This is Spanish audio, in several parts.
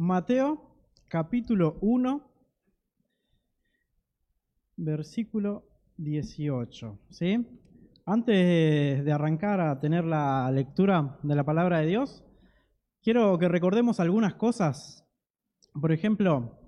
Mateo capítulo 1, versículo 18. ¿sí? Antes de arrancar a tener la lectura de la palabra de Dios, quiero que recordemos algunas cosas. Por ejemplo,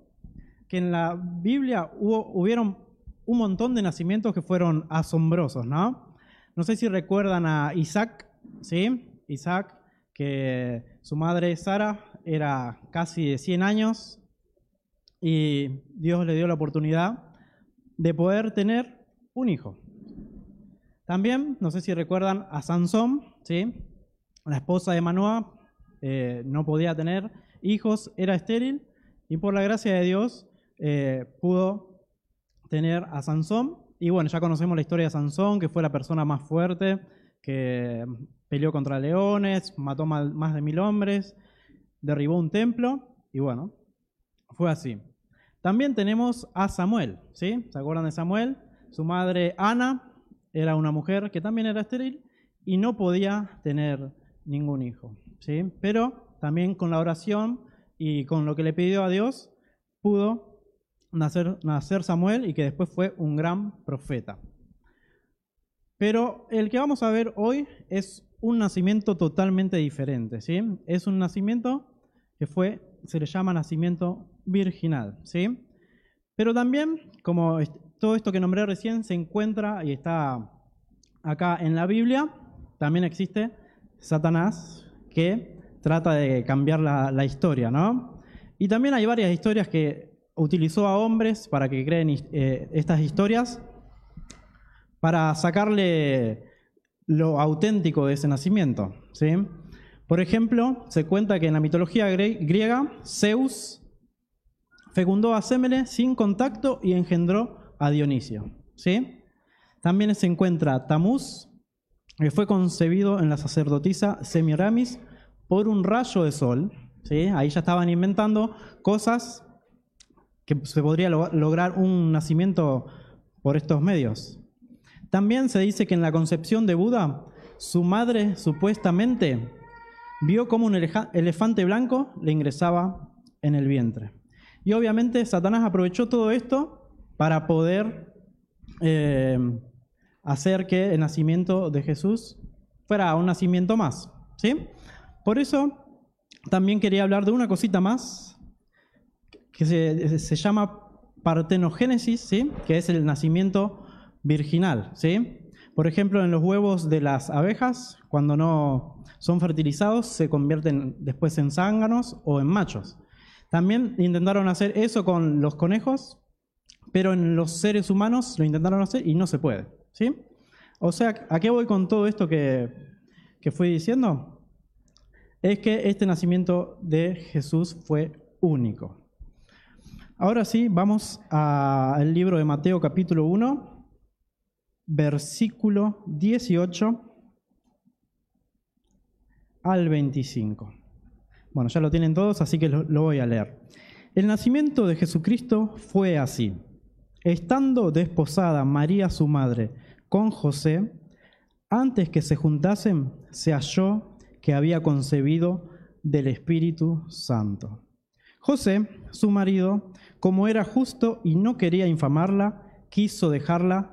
que en la Biblia hubo, hubieron un montón de nacimientos que fueron asombrosos, ¿no? No sé si recuerdan a Isaac, ¿sí? Isaac, que su madre Sara era casi de 100 años y Dios le dio la oportunidad de poder tener un hijo. También, no sé si recuerdan a Sansón, ¿sí? la esposa de Manoah, eh, no podía tener hijos, era estéril y por la gracia de Dios eh, pudo tener a Sansón. Y bueno, ya conocemos la historia de Sansón, que fue la persona más fuerte, que peleó contra leones, mató más de mil hombres, derribó un templo y bueno, fue así. También tenemos a Samuel, ¿sí? ¿Se acuerdan de Samuel? Su madre Ana era una mujer que también era estéril y no podía tener ningún hijo, ¿sí? Pero también con la oración y con lo que le pidió a Dios pudo nacer, nacer Samuel y que después fue un gran profeta. Pero el que vamos a ver hoy es un nacimiento totalmente diferente, ¿sí? Es un nacimiento que fue, se le llama nacimiento virginal, ¿sí? Pero también, como todo esto que nombré recién se encuentra y está acá en la Biblia, también existe Satanás que trata de cambiar la, historia, ¿no? Y también hay varias historias que utilizó a hombres para que creen eh, estas historias, para sacarle lo auténtico de ese nacimiento, ¿sí? Por ejemplo, se cuenta que en la mitología griega, Zeus fecundó a Semele sin contacto y engendró a Dionisio. ¿sí? También se encuentra Tamuz, que fue concebido en la sacerdotisa Semiramis por un rayo de sol. ¿sí? Ahí ya estaban inventando cosas que se podría lograr un nacimiento por estos medios. También se dice que en la concepción de Buda, su madre supuestamente vio como un elefante blanco le ingresaba en el vientre. Y obviamente Satanás aprovechó todo esto para poder eh, hacer que el nacimiento de Jesús fuera un nacimiento más. ¿sí? Por eso también quería hablar de una cosita más que se, llama partenogénesis, ¿sí? que es el nacimiento virginal. ¿sí? Por ejemplo, en los huevos de las abejas, cuando no son fertilizados, se convierten después en zánganos o en machos. También intentaron hacer eso con los conejos, pero en los seres humanos lo intentaron hacer y no se puede. ¿sí? O sea, ¿a qué voy con todo esto que, que fui diciendo? Es que este nacimiento de Jesús fue único. Ahora sí, vamos al libro de Mateo capítulo 1, versículo 18 al 25. Bueno, ya lo tienen todos, así que lo, voy a leer. El nacimiento de Jesucristo fue así. Estando desposada María su madre con José, antes que se juntasen, se halló que había concebido del Espíritu Santo. José, su marido, como era justo y no quería infamarla, quiso dejarla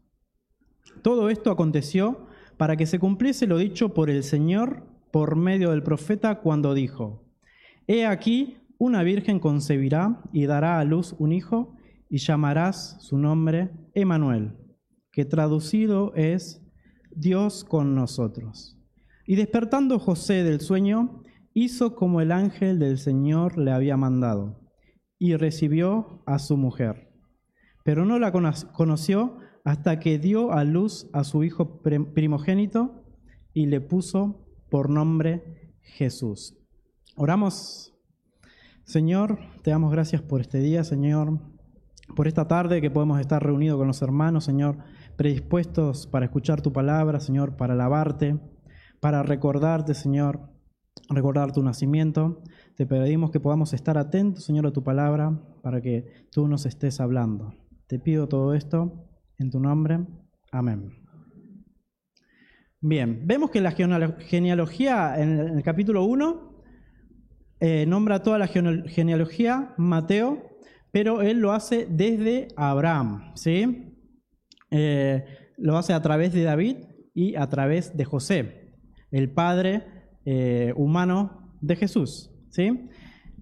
Todo esto aconteció para que se cumpliese lo dicho por el Señor por medio del profeta cuando dijo, He aquí, una virgen concebirá y dará a luz un hijo y llamarás su nombre Emanuel, que traducido es Dios con nosotros. Y despertando José del sueño, hizo como el ángel del Señor le había mandado, y recibió a su mujer. Pero no la conoció hasta que dio a luz a su hijo primogénito y le puso por nombre Jesús. Oramos. Señor, te damos gracias por este día, Señor, por esta tarde que podemos estar reunidos con los hermanos, Señor, predispuestos para escuchar tu palabra, Señor, para alabarte, para recordarte, Señor, recordar tu nacimiento. Te pedimos que podamos estar atentos, Señor, a tu palabra, para que tú nos estés hablando. Te pido todo esto en tu nombre. Amén. Bien, vemos que la genealogía en el capítulo 1 eh, nombra toda la genealogía Mateo, pero él lo hace desde Abraham, ¿sí? Eh, lo hace a través de David y a través de José, el padre eh, humano de Jesús, ¿sí?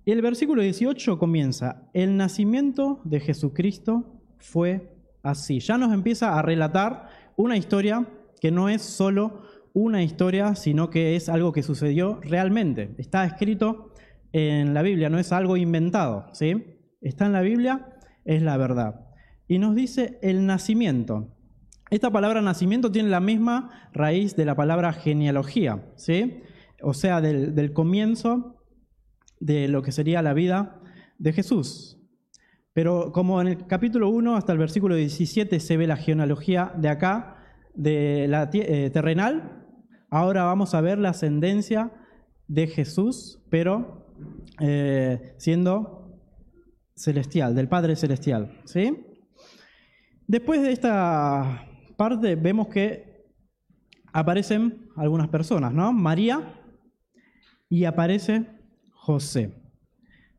Y el versículo 18 comienza, el nacimiento de Jesucristo fue así. Ya nos empieza a relatar una historia que no es solo una historia, sino que es algo que sucedió realmente. Está escrito en la Biblia, no es algo inventado, ¿sí? Está en la Biblia, es la verdad. Y nos dice el nacimiento. Esta palabra nacimiento tiene la misma raíz de la palabra genealogía, ¿sí? O sea, del, del comienzo de lo que sería la vida de Jesús. Pero como en el capítulo 1 hasta el versículo 17 se ve la genealogía de acá, de la eh, terrenal, ahora vamos a ver la ascendencia de Jesús, pero eh, siendo celestial, del Padre celestial. ¿sí? Después de esta parte vemos que aparecen algunas personas, ¿no? María y aparece José.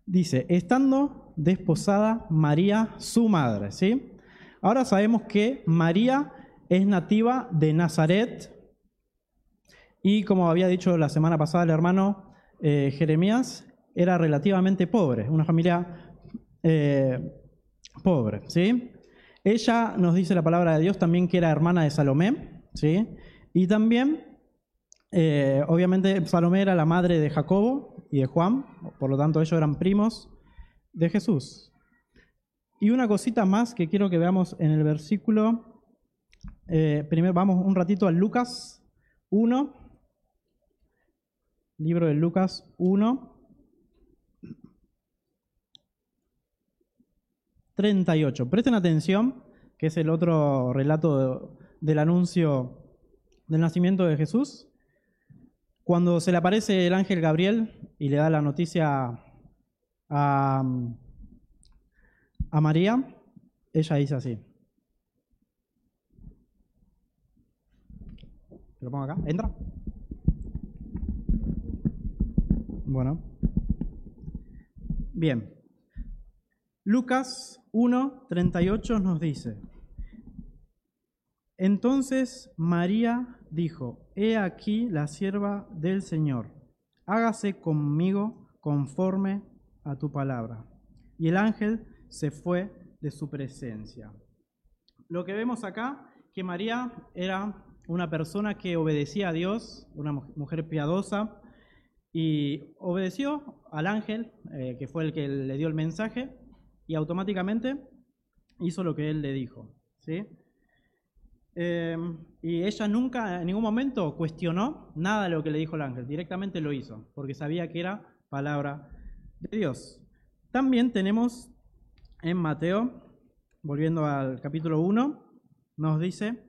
Dice, estando desposada María, su madre, ¿sí? Ahora sabemos que María es nativa de Nazaret y como había dicho la semana pasada el hermano eh, Jeremías, era relativamente pobre, una familia eh, pobre, ¿sí? Ella nos dice la palabra de Dios también que era hermana de Salomé, ¿sí? Y también, eh, obviamente, Salomé era la madre de Jacobo y de Juan, por lo tanto ellos eran primos de Jesús. Y una cosita más que quiero que veamos en el versículo eh, primero vamos un ratito a Lucas 1, libro de Lucas 1, 38. Presten atención, que es el otro relato del anuncio del nacimiento de Jesús. Cuando se le aparece el ángel Gabriel y le da la noticia a, María, ella dice así. lo pongo acá. ¿Entra? Bueno. Bien. Lucas 1, 38 nos dice, entonces María dijo, he aquí la sierva del Señor, hágase conmigo conforme a tu palabra. Y el ángel se fue de su presencia. Lo que vemos acá, que María era una persona que obedecía a Dios, una mujer piadosa, y obedeció al ángel, eh, que fue el que le dio el mensaje, y automáticamente hizo lo que él le dijo. ¿sí? Em, y ella nunca, en ningún momento, cuestionó nada de lo que le dijo el ángel, directamente lo hizo, porque sabía que era palabra Dios. También tenemos en Mateo, volviendo al capítulo 1, nos dice,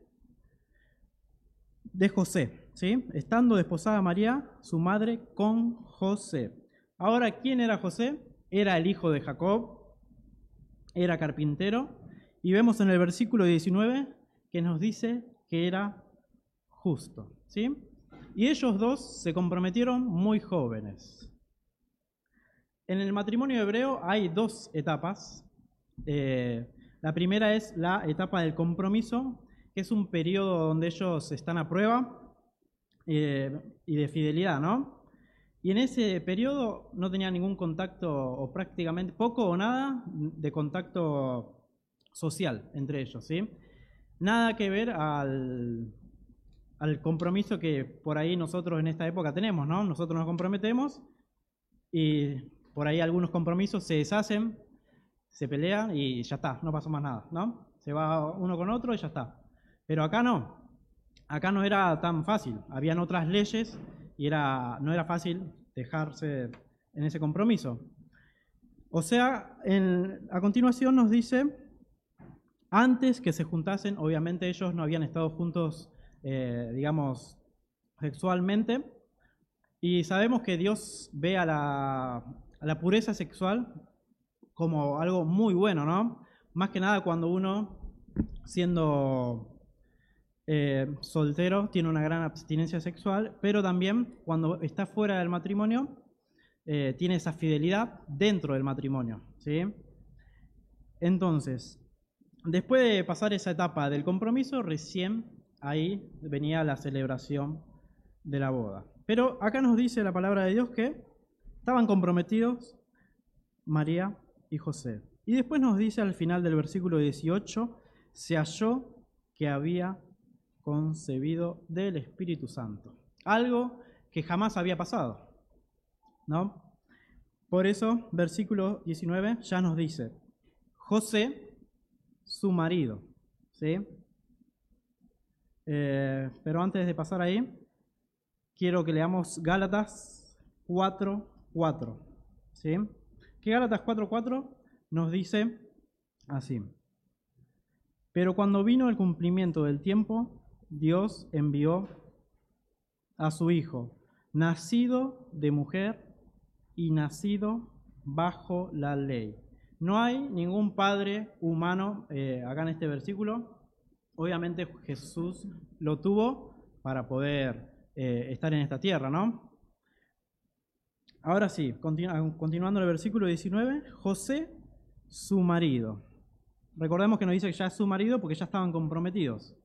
de José, ¿sí? Estando desposada María, su madre, con José. Ahora, ¿quién era José? Era el hijo de Jacob, era carpintero, y vemos en el versículo 19 que nos dice que era justo, ¿sí? Y ellos dos se comprometieron muy jóvenes. En el matrimonio hebreo hay dos etapas. Eh, la primera es la etapa del compromiso, que es un periodo donde ellos están a prueba eh, y de fidelidad, ¿no? Y en ese periodo no tenían ningún contacto, o prácticamente poco o nada, de contacto social entre ellos, ¿sí? Nada que ver al, al compromiso que por ahí nosotros en esta época tenemos, ¿no? Nosotros nos comprometemos y por ahí algunos compromisos se deshacen, se pelean y ya está, no pasó más nada, ¿no? Se va uno con otro y ya está. Pero acá no. Acá no era tan fácil. Habían otras leyes y era, no era fácil dejarse en ese compromiso. O sea, a continuación nos dice, antes que se juntasen, obviamente ellos no habían estado juntos, eh, digamos, sexualmente, y sabemos que Dios ve a la, la pureza sexual como algo muy bueno, ¿no? Más que nada cuando uno, siendo eh, soltero, tiene una gran abstinencia sexual, pero también cuando está fuera del matrimonio, eh, tiene esa fidelidad dentro del matrimonio. ¿sí? Entonces, después de pasar esa etapa del compromiso, recién ahí venía la celebración de la boda. Pero acá nos dice la palabra de Dios que estaban comprometidos María y José. Y después nos dice al final del versículo 18, se halló que había concebido del Espíritu Santo. Algo que jamás había pasado. ¿No? Por eso, versículo 19 ya nos dice, José, su marido. ¿Sí? Eh, pero antes de pasar ahí, quiero que leamos Gálatas 4.4. ¿Sí? Que Gálatas 4.4 nos dice así. Pero cuando vino el cumplimiento del tiempo, Dios envió a su Hijo, nacido de mujer y nacido bajo la ley. No hay ningún padre humano eh, acá en este versículo. Obviamente Jesús lo tuvo para poder eh, estar en esta tierra, ¿no? Ahora sí, continuando el versículo 19, José, su marido. Recordemos que nos dice que ya es su marido porque ya estaban comprometidos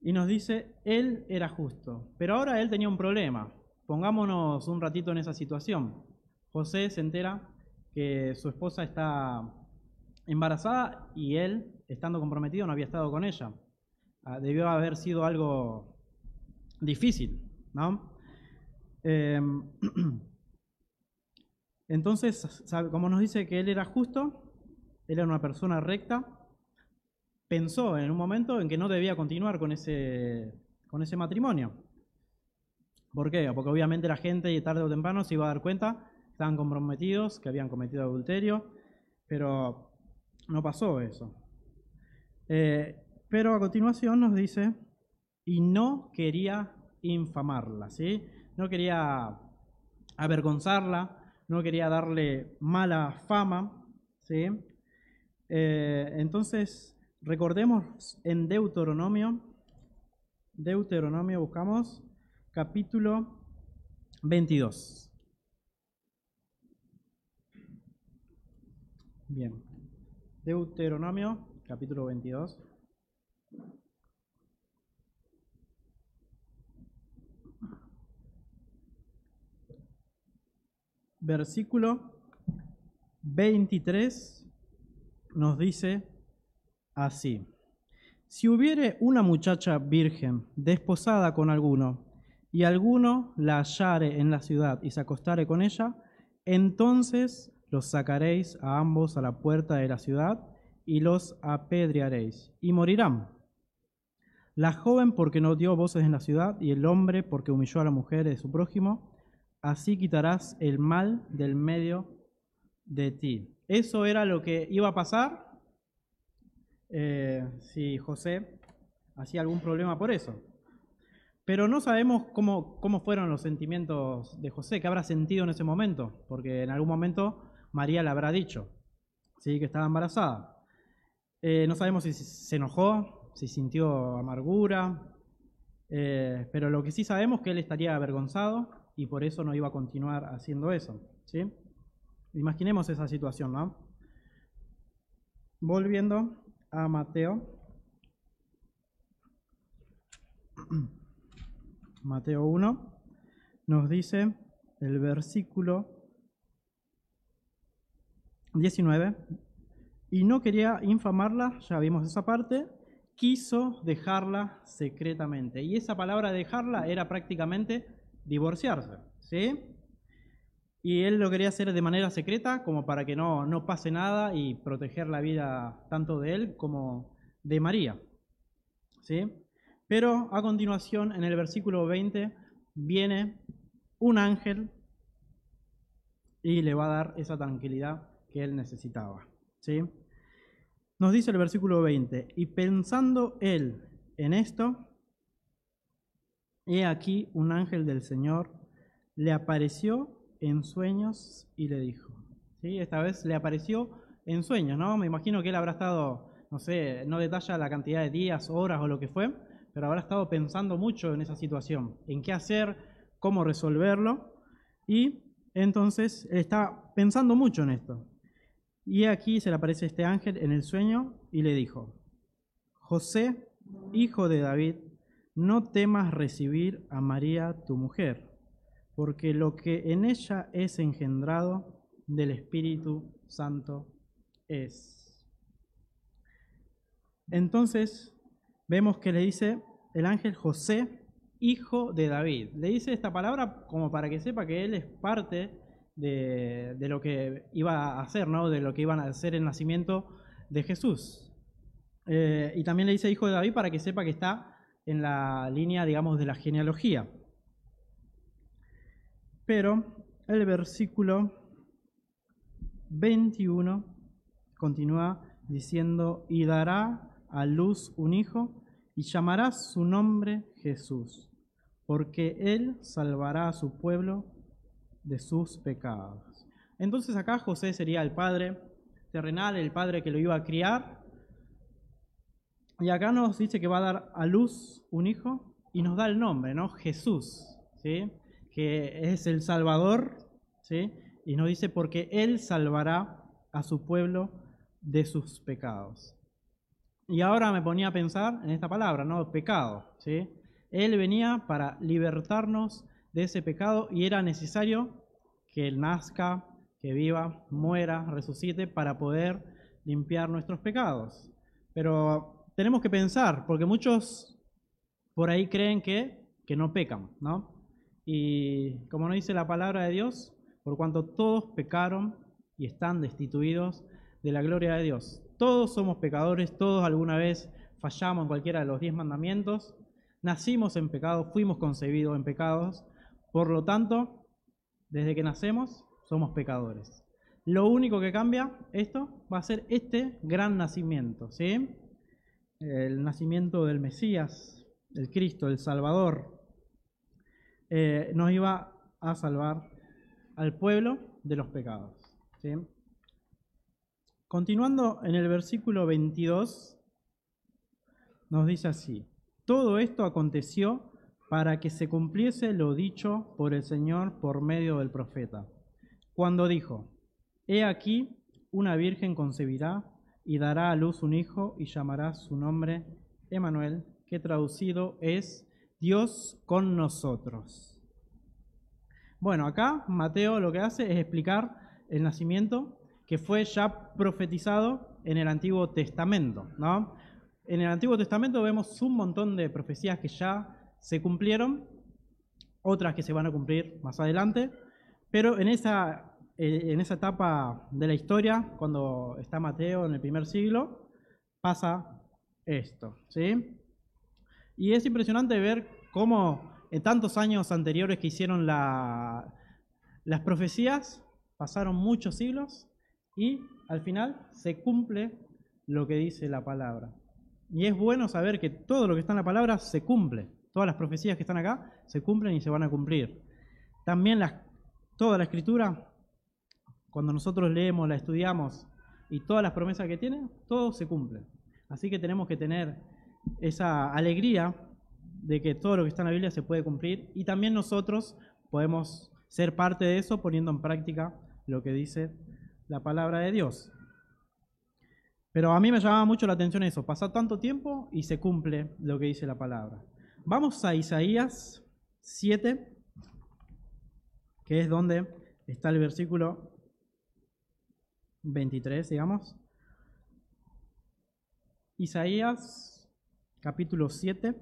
y nos dice, él era justo, pero ahora él tenía un problema. Pongámonos un ratito en esa situación. José se entera que su esposa está embarazada y él, estando comprometido, no había estado con ella. Ah, debió haber sido algo difícil, ¿no? Em, entonces, como nos dice que él era justo, él era una persona recta, pensó en un momento en que no debía continuar con ese, con ese matrimonio. ¿Por qué? Porque obviamente la gente tarde o temprano se iba a dar cuenta estaban comprometidos, que habían cometido adulterio, pero no pasó eso. Eh, pero a continuación nos dice, y no quería infamarla, ¿sí? No quería avergonzarla, no quería darle mala fama, ¿sí? Eh, entonces, Recordemos en Deuteronomio, Deuteronomio buscamos capítulo 22. Bien, Deuteronomio capítulo 22. Versículo 23 nos dice así. Si hubiere una muchacha virgen desposada con alguno, y alguno la hallare en la ciudad y se acostare con ella, entonces los sacaréis a ambos a la puerta de la ciudad y los apedrearéis, y morirán. La joven porque no dio voces en la ciudad, y el hombre porque humilló a la mujer de su prójimo, así quitarás el mal del medio de ti. Eso era lo que iba a pasar eh, si José hacía algún problema por eso. Pero no sabemos cómo, cómo fueron los sentimientos de José, qué habrá sentido en ese momento, porque en algún momento María le habrá dicho ¿sí? que estaba embarazada. Eh, no sabemos si se enojó, si sintió amargura, eh, pero lo que sí sabemos es que él estaría avergonzado y por eso no iba a continuar haciendo eso. ¿sí? Imaginemos esa situación, ¿no? Volviendo a Mateo. Mateo 1 nos dice el versículo 19, y no quería infamarla, ya vimos esa parte, quiso dejarla secretamente. Y esa palabra dejarla era prácticamente divorciarse, ¿sí? Y él lo quería hacer de manera secreta, como para que no, no pase nada y proteger la vida tanto de él como de María. ¿Sí? Pero a continuación, en el versículo 20, viene un ángel y le va a dar esa tranquilidad que él necesitaba. ¿sí? Nos dice el versículo 20, y pensando él en esto, he aquí un ángel del Señor le apareció en sueños y le dijo, ¿sí? esta vez le apareció en sueños, ¿no? Me imagino que él habrá estado, no sé, no detalla la cantidad de días, horas o lo que fue, pero habrá estado pensando mucho en esa situación, en qué hacer, cómo resolverlo, y entonces él está pensando mucho en esto. Y aquí se le aparece este ángel en el sueño y le dijo, José, hijo de David, no temas recibir a María tu mujer, porque lo que en ella es engendrado del Espíritu Santo es. Entonces vemos que le dice el ángel José, hijo de David. Le dice esta palabra como para que sepa que él es parte de, lo que iba a hacer, ¿no? de lo que iban a hacer el nacimiento de Jesús. Eh, y también le dice hijo de David para que sepa que está en la línea, digamos, de la genealogía. Pero el versículo 21 continúa diciendo, y dará a luz un hijo y llamará su nombre Jesús porque Él salvará a su pueblo de sus pecados. Entonces acá José sería el padre terrenal, el padre que lo iba a criar. Y acá nos dice que va a dar a luz un hijo y nos da el nombre, ¿no? Jesús, ¿sí? Que es el Salvador, ¿sí? Y nos dice porque Él salvará a su pueblo de sus pecados. Y ahora me ponía a pensar en esta palabra, ¿no? Pecado, ¿sí? Él venía para libertarnos de ese pecado y era necesario que Él nazca, que viva, muera, resucite para poder limpiar nuestros pecados. Pero tenemos que pensar, porque muchos por ahí creen que, que no pecan, ¿no? Y como nos dice la palabra de Dios, por cuanto todos pecaron y están destituidos de la gloria de Dios. Todos somos pecadores, todos alguna vez fallamos en cualquiera de los diez mandamientos, Nacimos en pecado, fuimos concebidos en pecados, por lo tanto, desde que nacemos somos pecadores. Lo único que cambia esto va a ser este gran nacimiento, ¿sí? El nacimiento del Mesías, el Cristo, el Salvador, eh, nos iba a salvar al pueblo de los pecados. ¿sí? Continuando en el versículo 22, nos dice así, todo esto aconteció para que se cumpliese lo dicho por el Señor por medio del profeta, cuando dijo, He aquí, una virgen concebirá y dará a luz un hijo y llamará su nombre Emanuel, que traducido es Dios con nosotros. Bueno, acá Mateo lo que hace es explicar el nacimiento que fue ya profetizado en el Antiguo Testamento, ¿no? En el Antiguo Testamento vemos un montón de profecías que ya se cumplieron, otras que se van a cumplir más adelante, pero en esa, en esa etapa de la historia, cuando está Mateo en el primer siglo, pasa esto, ¿sí? Y es impresionante ver cómo en tantos años anteriores que hicieron las profecías, pasaron muchos siglos y al final se cumple lo que dice la palabra. Y es bueno saber que todo lo que está en la palabra se cumple. Todas las profecías que están acá se cumplen y se van a cumplir. También toda la escritura, cuando nosotros leemos, la estudiamos y todas las promesas que tiene, todo se cumple. Así que tenemos que tener esa alegría de que todo lo que está en la Biblia se puede cumplir y también nosotros podemos ser parte de eso poniendo en práctica lo que dice la palabra de Dios. Pero a mí me llamaba mucho la atención eso, pasa tanto tiempo y se cumple lo que dice la palabra. Vamos a Isaías 7, que es donde está el versículo 23, digamos. Isaías capítulo 7,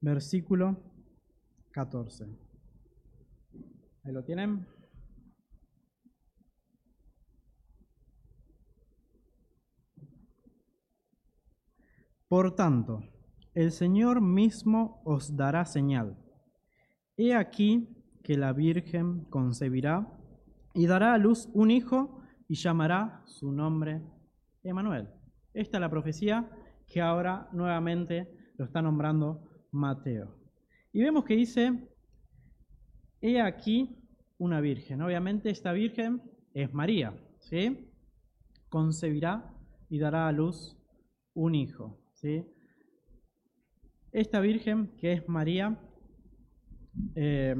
versículo 14. Ahí lo tienen. Por tanto, el Señor mismo os dará señal. He aquí que la Virgen concebirá y dará a luz un hijo y llamará su nombre Emanuel. Esta es la profecía que ahora nuevamente lo está nombrando Mateo. Y vemos que dice, he aquí una virgen. Obviamente esta virgen es María, ¿sí? Concebirá y dará a luz un hijo, ¿sí? Esta virgen, que es María, eh,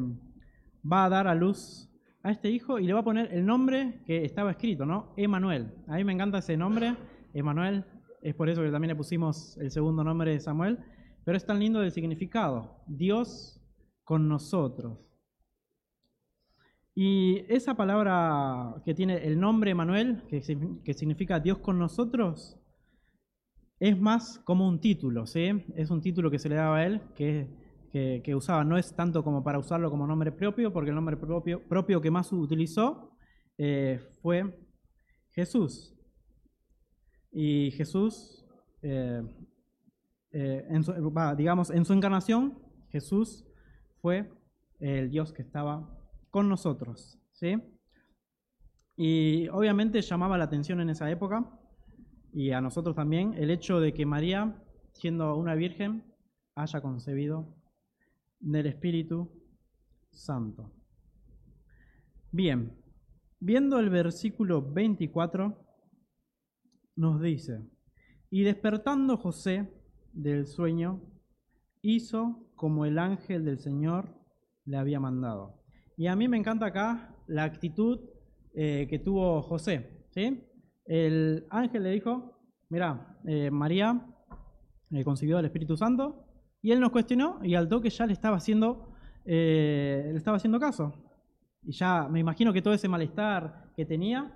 va a dar a luz a este hijo y le va a poner el nombre que estaba escrito, ¿no? Emanuel. A mí me encanta ese nombre, Emanuel. Es por eso que también le pusimos el segundo nombre de Samuel. Pero es tan lindo el significado. Dios con nosotros. Y esa palabra que tiene el nombre Emanuel, que, significa Dios con nosotros, es más como un título, ¿sí? Es un título que se le daba a él, que, que, usaba. No es tanto como para usarlo como nombre propio, porque el nombre propio, propio que más utilizó eh, fue Jesús. Y Jesús, eh, eh, en su, digamos, en su encarnación, Jesús fue el Dios que estaba con nosotros, ¿sí? Y obviamente llamaba la atención en esa época y a nosotros también el hecho de que María, siendo una virgen, haya concebido del Espíritu Santo. Bien, viendo el versículo 24, nos dice, y despertando José del sueño, hizo como el ángel del Señor le había mandado. Y a mí me encanta acá la actitud eh, que tuvo José. El ángel le dijo, mira, eh, María eh, concibió al Espíritu Santo, y él nos cuestionó y al toque ya le estaba haciendo, le estaba haciendo caso. Y ya me imagino que todo ese malestar que tenía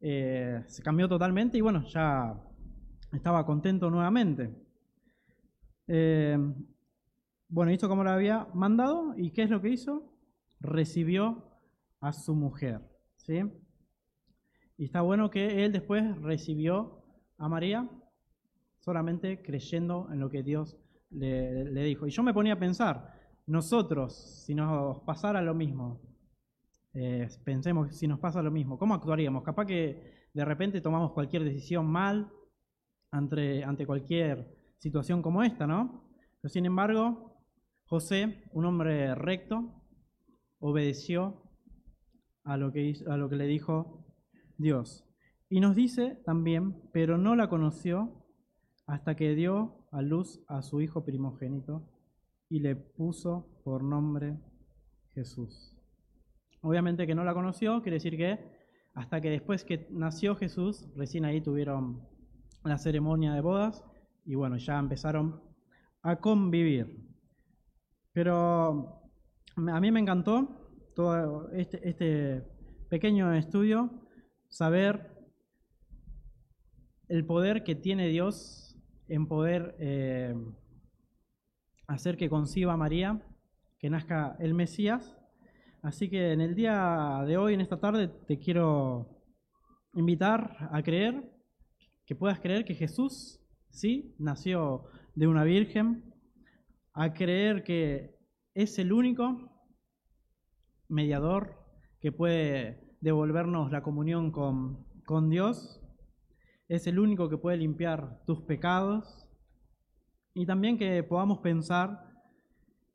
se cambió totalmente y bueno, ya estaba contento nuevamente. bueno, hizo como lo había mandado y ¿qué es lo que hizo? recibió a su mujer. ¿sí? Y está bueno que él después recibió a María solamente creyendo en lo que Dios le, dijo. Y yo me ponía a pensar, nosotros, si nos pasara lo mismo, eh, pensemos si nos pasa lo mismo, ¿cómo actuaríamos? Capaz que de repente tomamos cualquier decisión mal ante, ante cualquier situación como esta, ¿no? Pero sin embargo, José, un hombre recto, obedeció a lo que, a lo que le dijo Dios. Y nos dice también, pero no la conoció hasta que dio a luz a su hijo primogénito y le puso por nombre Jesús. Obviamente que no la conoció, quiere decir que hasta que después que nació Jesús, recién ahí tuvieron la ceremonia de bodas y bueno, ya empezaron a convivir. Pero a mí me encantó todo este, este, pequeño estudio, saber el poder que tiene Dios en poder eh, hacer que conciba María, que nazca el Mesías. Así que en el día de hoy, en esta tarde, te quiero invitar a creer, que puedas creer que Jesús, sí, nació de una virgen, a creer que es el único mediador que puede devolvernos la comunión con, con Dios. Es el único que puede limpiar tus pecados. Y también que podamos pensar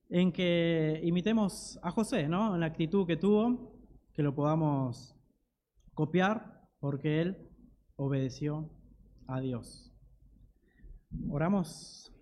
en que imitemos a José, ¿no? En la actitud que tuvo, que lo podamos copiar, porque él obedeció a Dios. Oramos.